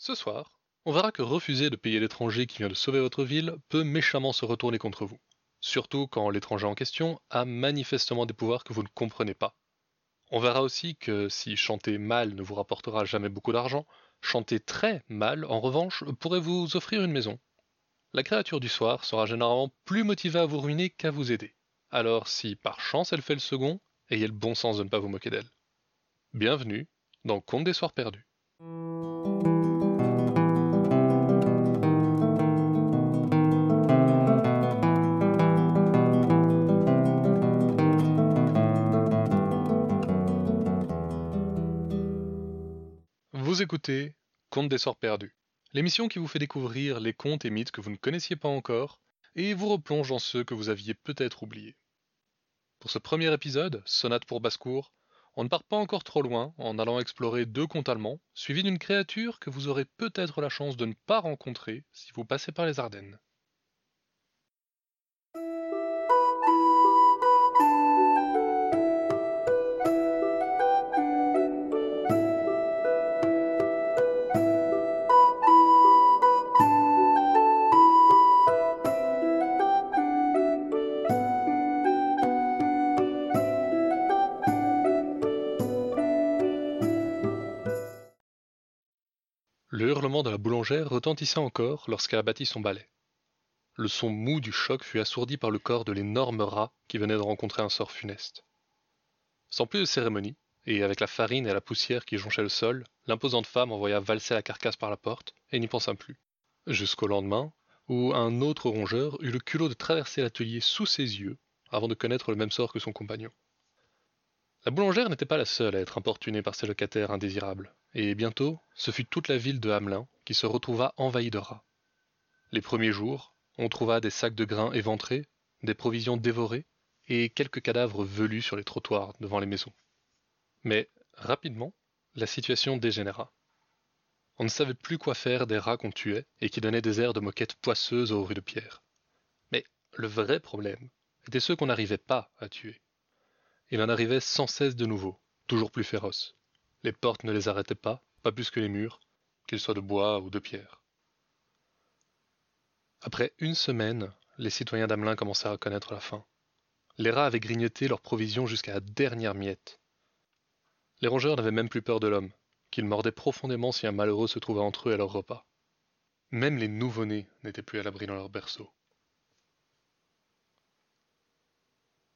Ce soir, on verra que refuser de payer l'étranger qui vient de sauver votre ville peut méchamment se retourner contre vous. Surtout quand l'étranger en question a manifestement des pouvoirs que vous ne comprenez pas. On verra aussi que si chanter mal ne vous rapportera jamais beaucoup d'argent, chanter très mal, en revanche, pourrait vous offrir une maison. La créature du soir sera généralement plus motivée à vous ruiner qu'à vous aider. Alors si par chance elle fait le second, ayez le bon sens de ne pas vous moquer d'elle. Bienvenue dans Conte des Soirs Perdus. Écoutez Contes des Soirs Perdus, l'émission qui vous fait découvrir les contes et mythes que vous ne connaissiez pas encore et vous replonge dans ceux que vous aviez peut-être oubliés. Pour ce premier épisode, Sonate pour basse-cour, on ne part pas encore trop loin en allant explorer deux contes allemands, suivis d'une créature que vous aurez peut-être la chance de ne pas rencontrer si vous passez par les Ardennes. Retentissait encore lorsqu'elle abattit son balai. Le son mou du choc fut assourdi par le corps de l'énorme rat qui venait de rencontrer un sort funeste. Sans plus de cérémonie, et avec la farine et la poussière qui jonchaient le sol, l'imposante femme envoya valser la carcasse par la porte et n'y pensa plus. Jusqu'au lendemain, où un autre rongeur eut le culot de traverser l'atelier sous ses yeux avant de connaître le même sort que son compagnon. La boulangère n'était pas la seule à être importunée par ses locataires indésirables, et bientôt ce fut toute la ville de Hamelin qui se retrouva envahie de rats. Les premiers jours, on trouva des sacs de grains éventrés, des provisions dévorées, et quelques cadavres velus sur les trottoirs devant les maisons. Mais rapidement, la situation dégénéra. On ne savait plus quoi faire des rats qu'on tuait et qui donnaient des airs de moquettes poisseuses aux rues de pierre. Mais le vrai problème était ceux qu'on n'arrivait pas à tuer. Il en arrivait sans cesse de nouveaux, toujours plus féroces. Les portes ne les arrêtaient pas, pas plus que les murs, qu'ils soient de bois ou de pierre. Après une semaine, les citoyens d'Amelin commencèrent à connaître la faim. Les rats avaient grignoté leurs provisions jusqu'à la dernière miette. Les rongeurs n'avaient même plus peur de l'homme, qu'ils mordaient profondément si un malheureux se trouvait entre eux à leur repas. Même les nouveau-nés n'étaient plus à l'abri dans leur berceau.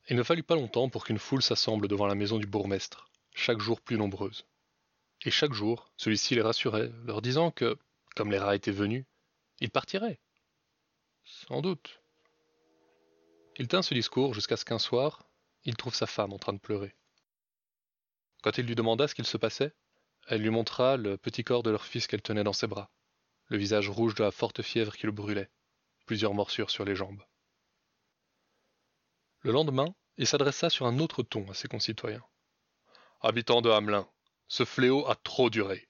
Il ne fallut pas longtemps pour qu'une foule s'assemble devant la maison du bourgmestre, chaque jour plus nombreuse. Et chaque jour, celui-ci les rassurait, leur disant que, comme les rats étaient venus, ils partiraient. Sans doute. Il tint ce discours jusqu'à ce qu'un soir, il trouve sa femme en train de pleurer. Quand il lui demanda ce qu'il se passait, elle lui montra le petit corps de leur fils qu'elle tenait dans ses bras, le visage rouge de la forte fièvre qui le brûlait, plusieurs morsures sur les jambes. Le lendemain, il s'adressa sur un autre ton à ses concitoyens. Habitants de Hamelin, ce fléau a trop duré.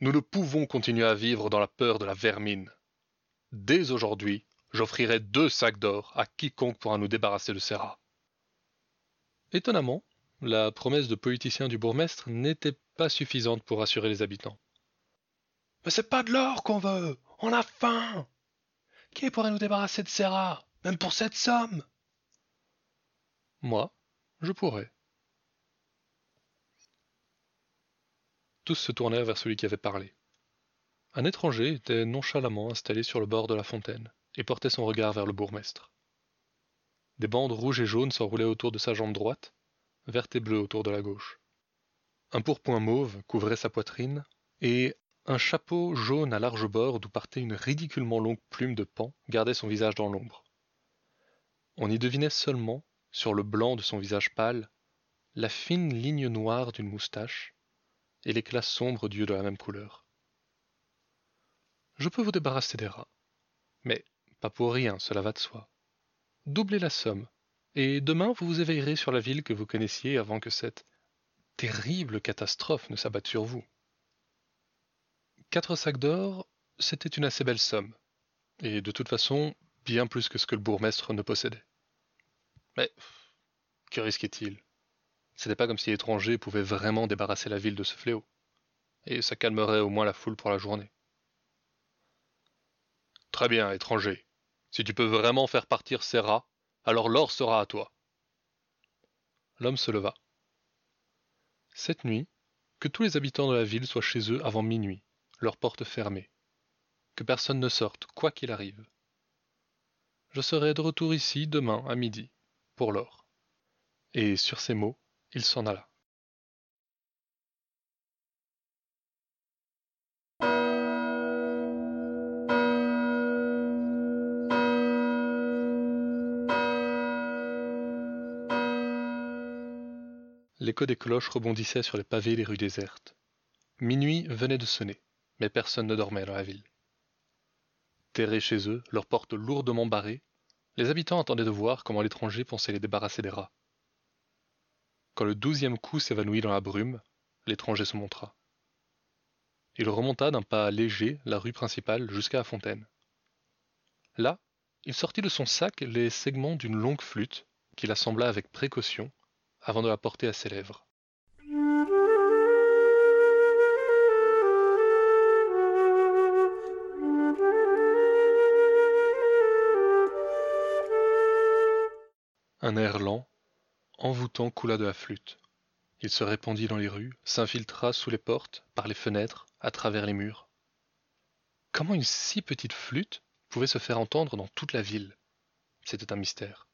Nous ne pouvons continuer à vivre dans la peur de la vermine. Dès aujourd'hui, j'offrirai deux sacs d'or à quiconque pourra nous débarrasser de ces rats. Étonnamment, la promesse de politicien du bourgmestre n'était pas suffisante pour rassurer les habitants. Mais c'est pas de l'or qu'on veut, on a faim. Qui pourrait nous débarrasser de ces rats, même pour cette somme? Moi, je pourrais. Tous se tournèrent vers celui qui avait parlé. Un étranger était nonchalamment installé sur le bord de la fontaine et portait son regard vers le bourgmestre. Des bandes rouges et jaunes s'enroulaient autour de sa jambe droite, vertes et bleues autour de la gauche. Un pourpoint mauve couvrait sa poitrine, et un chapeau jaune à large bord d'où partait une ridiculement longue plume de paon gardait son visage dans l'ombre. On y devinait seulement, sur le blanc de son visage pâle, la fine ligne noire d'une moustache, et l'éclat sombre d'yeux de la même couleur. Je peux vous débarrasser des rats. Mais pas pour rien, cela va de soi. Doublez la somme, et demain vous vous éveillerez sur la ville que vous connaissiez avant que cette terrible catastrophe ne s'abatte sur vous. Quatre sacs d'or, c'était une assez belle somme, et de toute façon, bien plus que ce que le bourgmestre ne possédait. Mais que risquait-il? C'était pas comme si l'étranger pouvait vraiment débarrasser la ville de ce fléau, et ça calmerait au moins la foule pour la journée. Très bien, étranger. Si tu peux vraiment faire partir ces rats, alors l'or sera à toi. L'homme se leva. Cette nuit, que tous les habitants de la ville soient chez eux avant minuit, leurs portes fermées. Que personne ne sorte, quoi qu'il arrive. Je serai de retour ici demain à midi, pour l'or. Et sur ces mots, il s'en alla. L'écho des cloches rebondissait sur les pavés des rues désertes. Minuit venait de sonner, mais personne ne dormait dans la ville. Terrés chez eux, leurs portes lourdement barrées, les habitants attendaient de voir comment l'étranger pensait les débarrasser des rats. Quand le douzième coup s'évanouit dans la brume, l'étranger se montra. Il remonta d'un pas léger la rue principale jusqu'à la fontaine. Là, il sortit de son sac les segments d'une longue flûte qu'il assembla avec précaution avant de la porter à ses lèvres. Un air lent, envoûtant coula de la flûte. Il se répandit dans les rues, s'infiltra sous les portes, par les fenêtres, à travers les murs. Comment une si petite flûte pouvait se faire entendre dans toute la ville? C'était un mystère.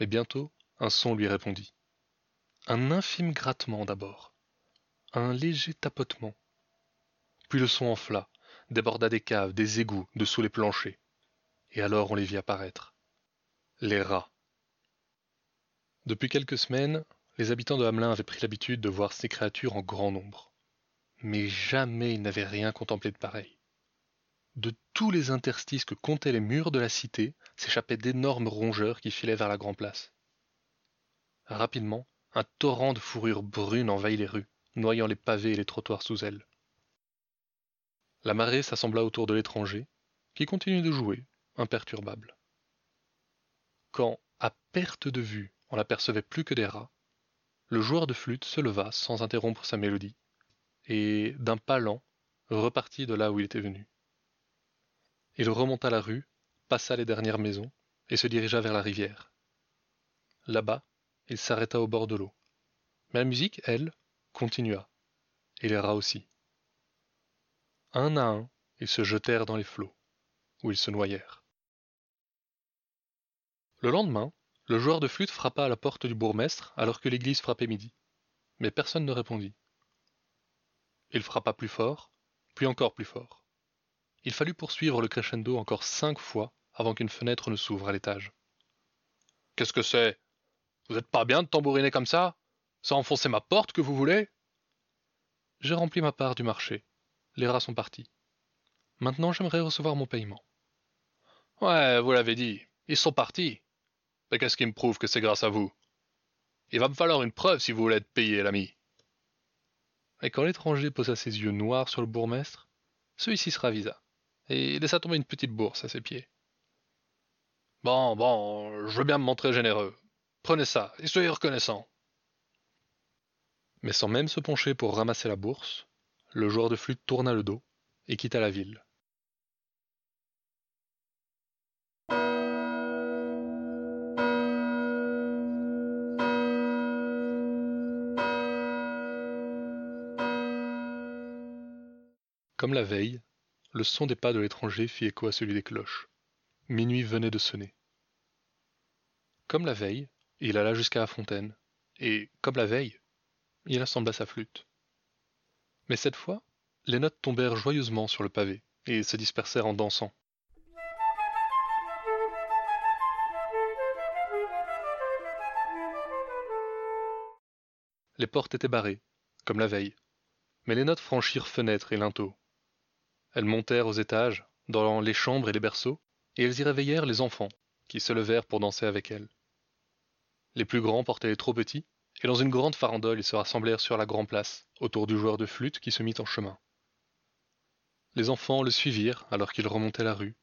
Mais bientôt, un son lui répondit. Un infime grattement d'abord, un léger tapotement. Puis le son enfla, déborda des caves, des égouts, de sous les planchers. Et alors on les vit apparaître. Les rats. Depuis quelques semaines, les habitants de Hamelin avaient pris l'habitude de voir ces créatures en grand nombre. Mais jamais ils n'avaient rien contemplé de pareil. De tous les interstices que comptaient les murs de la cité s'échappaient d'énormes rongeurs qui filaient vers la grande place. Rapidement, un torrent de fourrure brune envahit les rues, noyant les pavés et les trottoirs sous elle. La marée s'assembla autour de l'étranger, qui continuait de jouer, imperturbable. Quand, à perte de vue, on n'apercevait plus que des rats, le joueur de flûte se leva sans interrompre sa mélodie, et, d'un pas lent, repartit de là où il était venu. Il remonta la rue, passa les dernières maisons, et se dirigea vers la rivière. Là-bas, il s'arrêta au bord de l'eau. Mais la musique, elle, continua, et les rats aussi. Un à un, ils se jetèrent dans les flots, où ils se noyèrent. Le lendemain, le joueur de flûte frappa à la porte du bourgmestre alors que l'église frappait midi. Mais personne ne répondit. Il frappa plus fort, puis encore plus fort. Il fallut poursuivre le crescendo encore cinq fois avant qu'une fenêtre ne s'ouvre à l'étage. Qu'est-ce que c'est? Vous êtes pas bien de tambouriner comme ça? Sans enfoncer ma porte que vous voulez J'ai rempli ma part du marché. Les rats sont partis. Maintenant j'aimerais recevoir mon paiement. Ouais, vous l'avez dit, ils sont partis. Mais qu'est-ce qui me prouve que c'est grâce à vous Il va me falloir une preuve si vous voulez être payé, l'ami. Et quand l'étranger posa ses yeux noirs sur le bourgmestre, celui-ci se ravisa, et laissa tomber une petite bourse à ses pieds. Bon, bon, je veux bien me montrer généreux. Prenez ça, et soyez reconnaissant. Mais sans même se pencher pour ramasser la bourse, le joueur de flûte tourna le dos et quitta la ville. Comme la veille, le son des pas de l'étranger fit écho à celui des cloches. Minuit venait de sonner. Comme la veille, il alla jusqu'à la fontaine, et, comme la veille, il assembla sa flûte. Mais cette fois, les notes tombèrent joyeusement sur le pavé, et se dispersèrent en dansant. Les portes étaient barrées, comme la veille, mais les notes franchirent fenêtres et linteaux. Elles montèrent aux étages, dans les chambres et les berceaux, et elles y réveillèrent les enfants, qui se levèrent pour danser avec elles. Les plus grands portaient les trop petits, et dans une grande farandole ils se rassemblèrent sur la grande place, autour du joueur de flûte qui se mit en chemin. Les enfants le suivirent alors qu'il remontait la rue.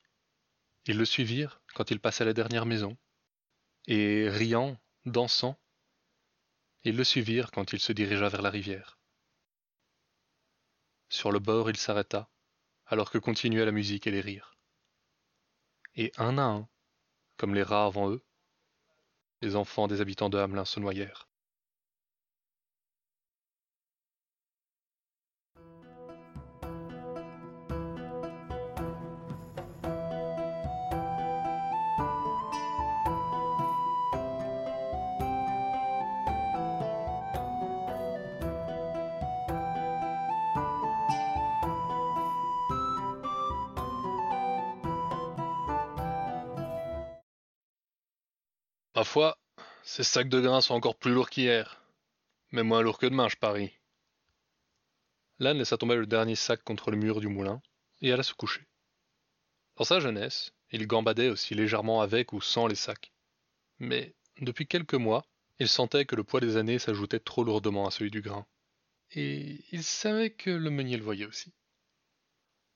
Ils le suivirent quand il passait la dernière maison, et riant, dansant, ils le suivirent quand il se dirigea vers la rivière. Sur le bord il s'arrêta, alors que continuaient la musique et les rires. Et un à un, comme les rats avant eux, les enfants des habitants de Hamelin se noyèrent. Ma foi, ces sacs de grains sont encore plus lourds qu'hier. Mais moins lourds que demain, je parie. L'âne laissa tomber le dernier sac contre le mur du moulin et alla se coucher. Dans sa jeunesse, il gambadait aussi légèrement avec ou sans les sacs. Mais depuis quelques mois, il sentait que le poids des années s'ajoutait trop lourdement à celui du grain. Et il savait que le meunier le voyait aussi.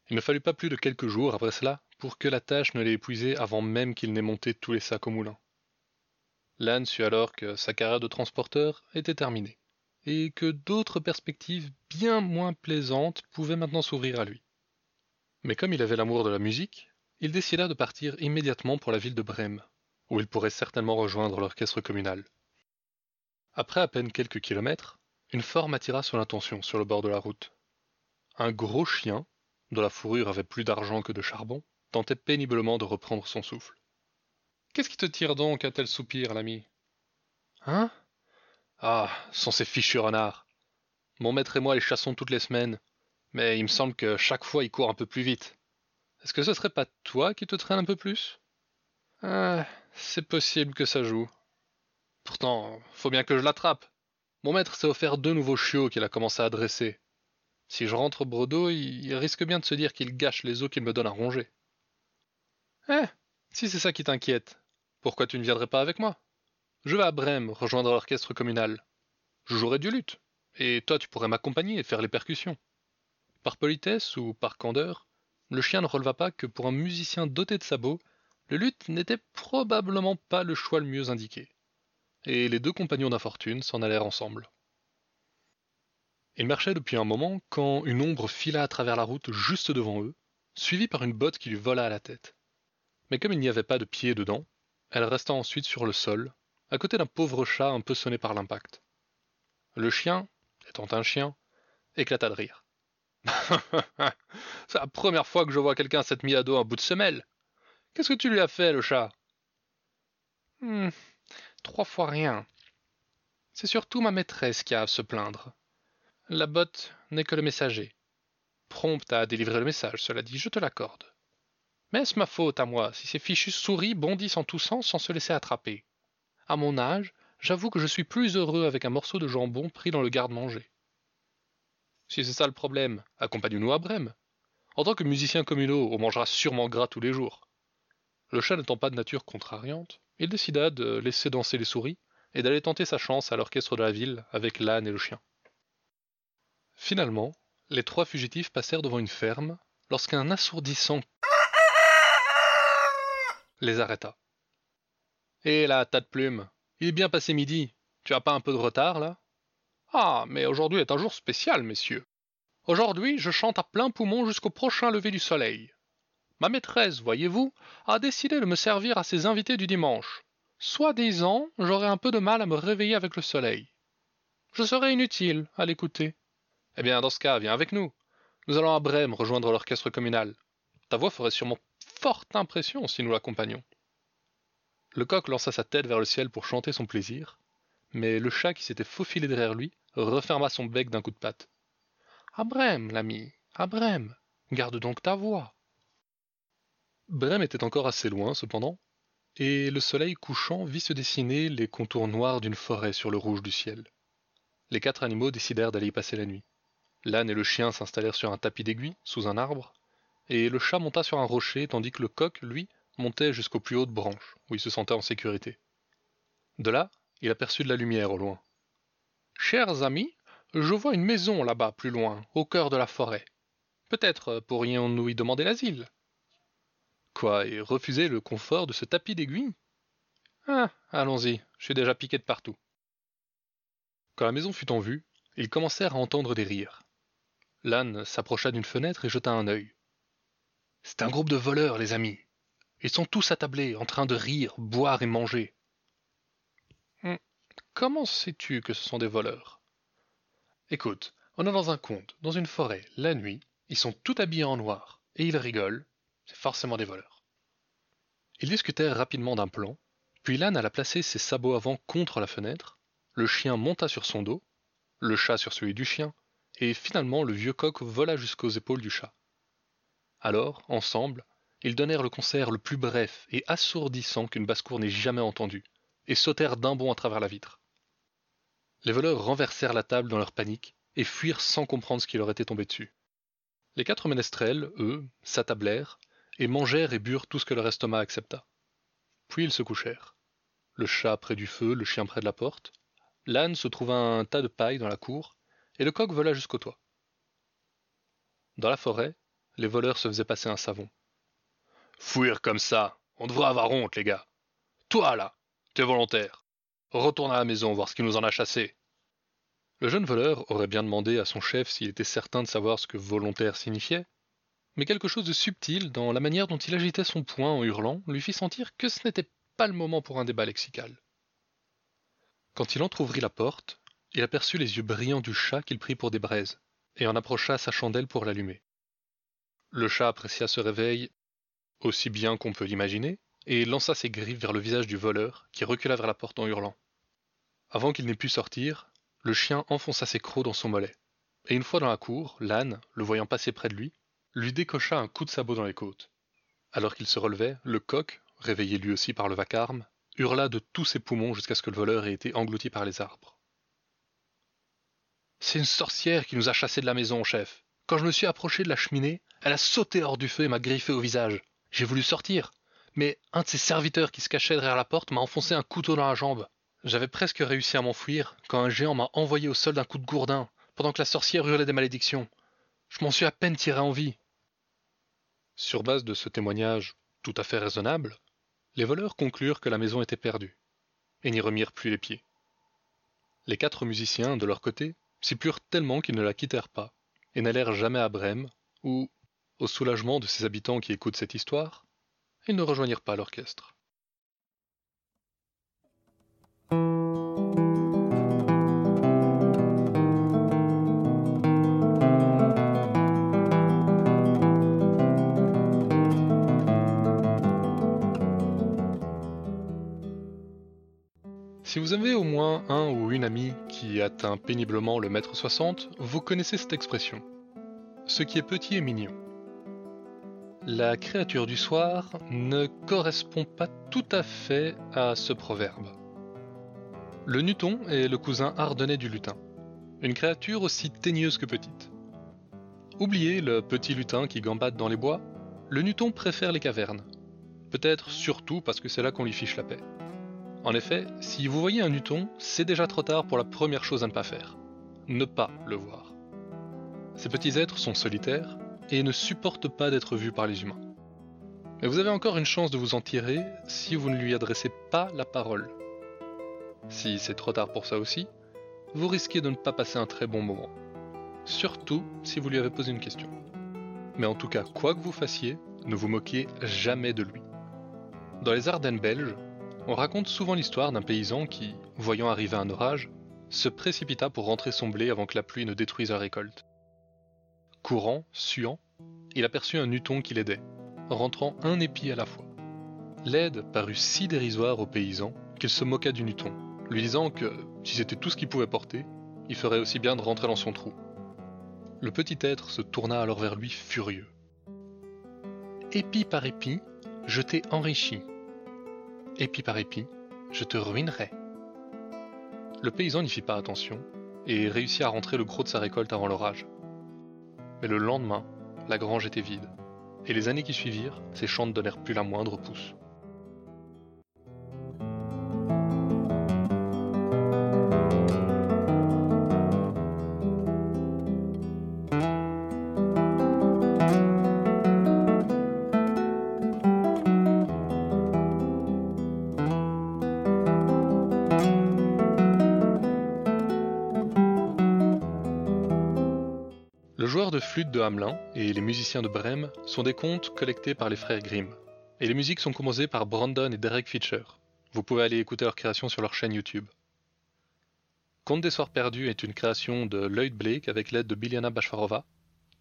Il ne fallut pas plus de quelques jours après cela pour que la tâche ne l'ait épuisé avant même qu'il n'ait monté tous les sacs au moulin. L'âne sut alors que sa carrière de transporteur était terminée, et que d'autres perspectives bien moins plaisantes pouvaient maintenant s'ouvrir à lui. Mais comme il avait l'amour de la musique, il décida de partir immédiatement pour la ville de Brême, où il pourrait certainement rejoindre l'orchestre communal. Après à peine quelques kilomètres, une forme attira son attention sur le bord de la route. Un gros chien, dont la fourrure avait plus d'argent que de charbon, tentait péniblement de reprendre son souffle. Qu'est-ce qui te tire donc un tel soupir, l'ami? Hein? Ah, sont ces fichus renards. Mon maître et moi les chassons toutes les semaines, mais il me semble que chaque fois il court un peu plus vite. Est-ce que ce serait pas toi qui te traîne un peu plus? Ah, c'est possible que ça joue. Pourtant, faut bien que je l'attrape. Mon maître s'est offert deux nouveaux chiots qu'il a commencé à dresser. Si je rentre brodo, il risque bien de se dire qu'il gâche les os qu'il me donne à ronger. Eh, si c'est ça qui t'inquiète, pourquoi tu ne viendrais pas avec moi? Je vais à Brême rejoindre l'orchestre communal. Je jouerai du luth, et toi tu pourrais m'accompagner et faire les percussions. Par politesse ou par candeur, le chien ne releva pas que pour un musicien doté de sabots, le luth n'était probablement pas le choix le mieux indiqué. Et les deux compagnons d'infortune s'en allèrent ensemble. Ils marchaient depuis un moment quand une ombre fila à travers la route juste devant eux, suivie par une botte qui lui vola à la tête mais comme il n'y avait pas de pied dedans, elle resta ensuite sur le sol, à côté d'un pauvre chat un peu sonné par l'impact. Le chien, étant un chien, éclata de rire. C'est la première fois que je vois quelqu'un s'être mis à dos un bout de semelle. Qu'est-ce que tu lui as fait, le chat? Hmm, Trois fois rien. C'est surtout ma maîtresse qui a à se plaindre. La botte n'est que le messager. Prompte à délivrer le message, cela dit, je te l'accorde. Mais est-ce ma faute à moi si ces fichus souris bondissent en toussant sans se laisser attraper À mon âge, j'avoue que je suis plus heureux avec un morceau de jambon pris dans le garde-manger. Si c'est ça le problème, accompagne-nous à Brême. En tant que musicien communaux, on mangera sûrement gras tous les jours. Le chat n'étant pas de nature contrariante, il décida de laisser danser les souris et d'aller tenter sa chance à l'orchestre de la ville avec l'âne et le chien. Finalement, les trois fugitifs passèrent devant une ferme lorsqu'un assourdissant les arrêta. Hé là, tas de plumes, il est bien passé midi. Tu as pas un peu de retard là? Ah, mais aujourd'hui est un jour spécial, messieurs. Aujourd'hui, je chante à plein poumon jusqu'au prochain lever du soleil. Ma maîtresse, voyez-vous, a décidé de me servir à ses invités du dimanche. Soi-disant, j'aurais un peu de mal à me réveiller avec le soleil. Je serais inutile à l'écouter. Eh bien, dans ce cas, viens avec nous. Nous allons à Brême rejoindre l'orchestre communal. Ta voix ferait sûrement forte impression si nous l'accompagnons. Le coq lança sa tête vers le ciel pour chanter son plaisir, mais le chat qui s'était faufilé derrière lui referma son bec d'un coup de patte. Brême, l'ami, Brême, garde donc ta voix. Brême était encore assez loin, cependant, et le soleil couchant vit se dessiner les contours noirs d'une forêt sur le rouge du ciel. Les quatre animaux décidèrent d'aller y passer la nuit. L'âne et le chien s'installèrent sur un tapis d'aiguille, sous un arbre, et le chat monta sur un rocher tandis que le coq, lui, montait jusqu'aux plus hautes branches, où il se sentait en sécurité. De là, il aperçut de la lumière au loin. Chers amis, je vois une maison là-bas plus loin, au cœur de la forêt. Peut-être pourrions-nous y demander l'asile. Quoi, et refuser le confort de ce tapis d'aiguille Ah, allons-y, je suis déjà piqué de partout. Quand la maison fut en vue, ils commencèrent à entendre des rires. L'âne s'approcha d'une fenêtre et jeta un œil. C'est un groupe de voleurs, les amis. Ils sont tous attablés, en train de rire, boire et manger. Hum, comment sais-tu que ce sont des voleurs? Écoute, on est dans un conte, dans une forêt, la nuit, ils sont tout habillés en noir, et ils rigolent, c'est forcément des voleurs. Ils discutèrent rapidement d'un plan, puis l'âne alla placer ses sabots avant contre la fenêtre, le chien monta sur son dos, le chat sur celui du chien, et finalement le vieux coq vola jusqu'aux épaules du chat. Alors, ensemble, ils donnèrent le concert le plus bref et assourdissant qu'une basse-cour n'ait jamais entendu, et sautèrent d'un bond à travers la vitre. Les voleurs renversèrent la table dans leur panique et fuirent sans comprendre ce qui leur était tombé dessus. Les quatre ménestrels, eux, s'attablèrent et mangèrent et burent tout ce que leur estomac accepta. Puis ils se couchèrent. Le chat près du feu, le chien près de la porte. L'âne se trouva un tas de paille dans la cour, et le coq vola jusqu'au toit. Dans la forêt, les voleurs se faisaient passer un savon. Fuir comme ça, on devrait avoir honte, les gars. Toi, là, t'es volontaire. Retourne à la maison voir ce qui nous en a chassé. Le jeune voleur aurait bien demandé à son chef s'il était certain de savoir ce que volontaire signifiait, mais quelque chose de subtil dans la manière dont il agitait son poing en hurlant lui fit sentir que ce n'était pas le moment pour un débat lexical. Quand il entr'ouvrit la porte, il aperçut les yeux brillants du chat qu'il prit pour des braises, et en approcha sa chandelle pour l'allumer. Le chat apprécia ce réveil aussi bien qu'on peut l'imaginer, et lança ses griffes vers le visage du voleur, qui recula vers la porte en hurlant. Avant qu'il n'ait pu sortir, le chien enfonça ses crocs dans son mollet, et une fois dans la cour, l'âne, le voyant passer près de lui, lui décocha un coup de sabot dans les côtes. Alors qu'il se relevait, le coq, réveillé lui aussi par le vacarme, hurla de tous ses poumons jusqu'à ce que le voleur ait été englouti par les arbres. C'est une sorcière qui nous a chassés de la maison, chef. Quand je me suis approché de la cheminée, elle a sauté hors du feu et m'a griffé au visage. J'ai voulu sortir, mais un de ses serviteurs qui se cachait derrière la porte m'a enfoncé un couteau dans la jambe. J'avais presque réussi à m'enfuir quand un géant m'a envoyé au sol d'un coup de gourdin, pendant que la sorcière hurlait des malédictions. Je m'en suis à peine tiré en vie. Sur base de ce témoignage tout à fait raisonnable, les voleurs conclurent que la maison était perdue, et n'y remirent plus les pieds. Les quatre musiciens, de leur côté, s'y plurent tellement qu'ils ne la quittèrent pas, et n'allèrent jamais à Brême, où, au soulagement de ses habitants qui écoutent cette histoire, ils ne rejoignirent pas l'orchestre. Si vous avez au moins un ou une amie qui atteint péniblement le mètre 60, vous connaissez cette expression. Ce qui est petit est mignon. La créature du soir ne correspond pas tout à fait à ce proverbe. Le nuton est le cousin ardennais du lutin, une créature aussi teigneuse que petite. Oubliez le petit lutin qui gambade dans les bois, le nuton préfère les cavernes. Peut-être surtout parce que c'est là qu'on lui fiche la paix. En effet, si vous voyez un nuton, c'est déjà trop tard pour la première chose à ne pas faire. Ne pas le voir. Ces petits êtres sont solitaires et ne supportent pas d'être vus par les humains. Mais vous avez encore une chance de vous en tirer si vous ne lui adressez pas la parole. Si c'est trop tard pour ça aussi, vous risquez de ne pas passer un très bon moment. Surtout si vous lui avez posé une question. Mais en tout cas, quoi que vous fassiez, ne vous moquez jamais de lui. Dans les Ardennes belges, on raconte souvent l'histoire d'un paysan qui, voyant arriver un orage, se précipita pour rentrer son blé avant que la pluie ne détruise la récolte. Courant, suant, il aperçut un nuton qui l'aidait, rentrant un épi à la fois. L'aide parut si dérisoire au paysan qu'il se moqua du nuton, lui disant que, si c'était tout ce qu'il pouvait porter, il ferait aussi bien de rentrer dans son trou. Le petit être se tourna alors vers lui furieux. Épi par épi, je t'ai enrichi, épi par épi, je te ruinerai. Le paysan n'y fit pas attention et réussit à rentrer le gros de sa récolte avant l'orage. Mais le lendemain, la grange était vide, et les années qui suivirent, ses champs ne donnèrent plus la moindre pousse. Le joueur de flûte de Hamelin et les musiciens de Brême sont des contes collectés par les frères Grimm, Et les musiques sont composées par Brandon et Derek Fisher. Vous pouvez aller écouter leurs créations sur leur chaîne YouTube. Conte des Soirs Perdus est une création de Lloyd Blake avec l'aide de Biljana Bashfarova.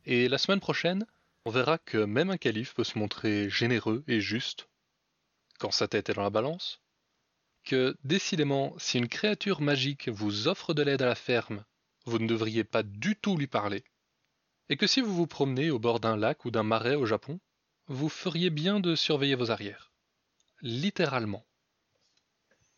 Et la semaine prochaine, on verra que même un calife peut se montrer généreux et juste quand sa tête est dans la balance, que décidément, si une créature magique vous offre de l'aide à la ferme, vous ne devriez pas du tout lui parler, et que si vous vous promenez au bord d'un lac ou d'un marais au Japon, vous feriez bien de surveiller vos arrières. Littéralement.